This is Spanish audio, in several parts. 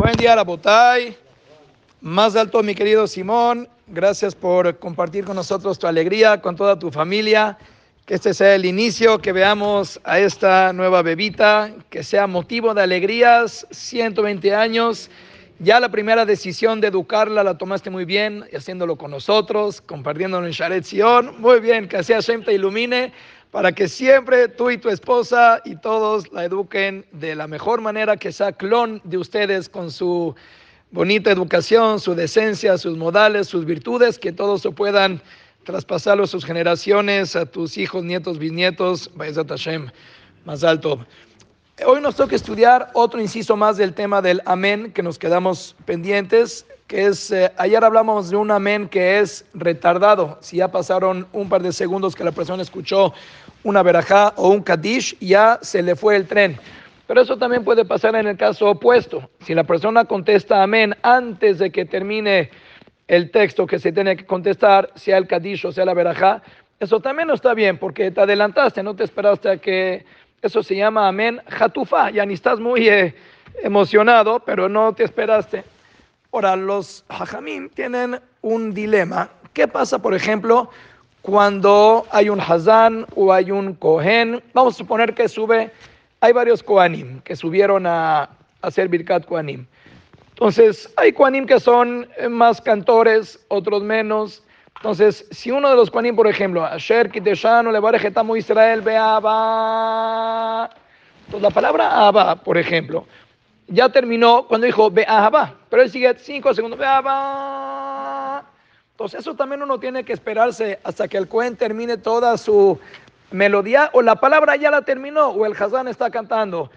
Buen día, la Botay. Más alto, mi querido Simón. Gracias por compartir con nosotros tu alegría, con toda tu familia. Que este sea el inicio, que veamos a esta nueva bebita, que sea motivo de alegrías, 120 años. Ya la primera decisión de educarla la tomaste muy bien, haciéndolo con nosotros, compartiéndolo en Sharet Sion. Muy bien, que sea Hashem te ilumine para que siempre tú y tu esposa y todos la eduquen de la mejor manera, que sea clon de ustedes con su bonita educación, su decencia, sus modales, sus virtudes, que todos se puedan traspasarlo a sus generaciones, a tus hijos, nietos, bisnietos, Bayezat Hashem, más alto. Hoy nos toca estudiar otro inciso más del tema del amén, que nos quedamos pendientes que es, eh, ayer hablamos de un amén que es retardado. Si ya pasaron un par de segundos que la persona escuchó una verajá o un kadish, ya se le fue el tren. Pero eso también puede pasar en el caso opuesto. Si la persona contesta amén antes de que termine el texto que se tiene que contestar, sea el kadish o sea la verajá, eso también no está bien porque te adelantaste, no te esperaste a que eso se llama amén jatufa, ya ni estás muy eh, emocionado, pero no te esperaste. Ahora, los hajamim tienen un dilema. ¿Qué pasa, por ejemplo, cuando hay un hazán o hay un kohen? Vamos a suponer que sube, hay varios kohanim que subieron a, hacer birkat kohanim. Entonces, hay kohanim que son más cantores, otros menos. Entonces, si uno de los kohanim, por ejemplo, Asher Kiteshano le va Israel Beaba. Entonces, la palabra Abba, por ejemplo, ya terminó cuando dijo Be'ahaba, pero él sigue cinco segundos, Be'ahaba. Entonces eso también uno tiene que esperarse hasta que el Cohen termine toda su melodía o la palabra ya la terminó o el Hazán está cantando.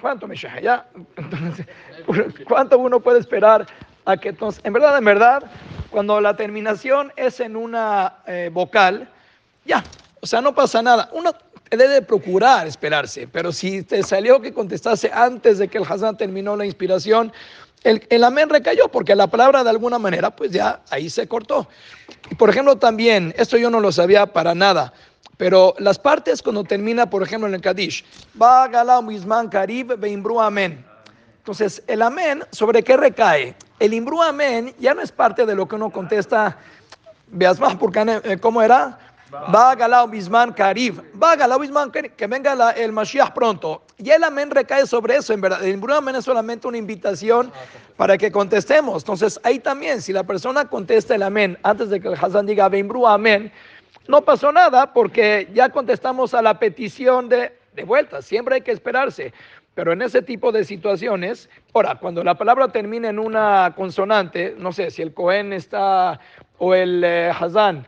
¿Cuánto Ya. ¿Cuánto uno puede esperar a que entonces, en verdad, en verdad, cuando la terminación es en una eh, vocal, ya, o sea, no pasa nada. Uno debe procurar esperarse, pero si te salió que contestase antes de que el Hazán terminó la inspiración, el, el, amén recayó, porque la palabra de alguna manera, pues ya ahí se cortó. Por ejemplo, también, esto yo no lo sabía para nada, pero las partes cuando termina, por ejemplo, en el Kadish, misman karib beimbru amén. Entonces, el amén, ¿sobre qué recae? El imbru amén ya no es parte de lo que uno contesta, veas más, porque, eh, ¿cómo era? Va Galao Bisman Karib. Va Galao Bisman Karib. Que venga el Mashiach pronto. Y el amén recae sobre eso. En verdad, el amén es solamente una invitación para que contestemos. Entonces, ahí también, si la persona contesta el amén antes de que el Hazán diga Beimbru amén, no pasó nada porque ya contestamos a la petición de, de vuelta. Siempre hay que esperarse. Pero en ese tipo de situaciones, ahora, cuando la palabra termina en una consonante, no sé si el Cohen está o el eh, Hazán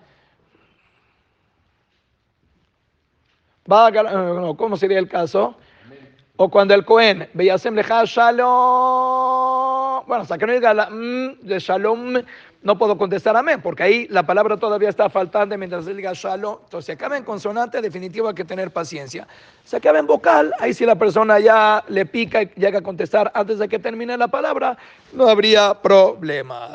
¿cómo sería el caso? O cuando el Cohen, Beyasem leja shalom, bueno, hasta que no diga la mm, de shalom, no puedo contestar amén, porque ahí la palabra todavía está faltando mientras él diga shalom. Entonces, si acaba en consonante, definitivo hay que tener paciencia. Si acaba en vocal, ahí si la persona ya le pica y llega a contestar antes de que termine la palabra, no habría problema.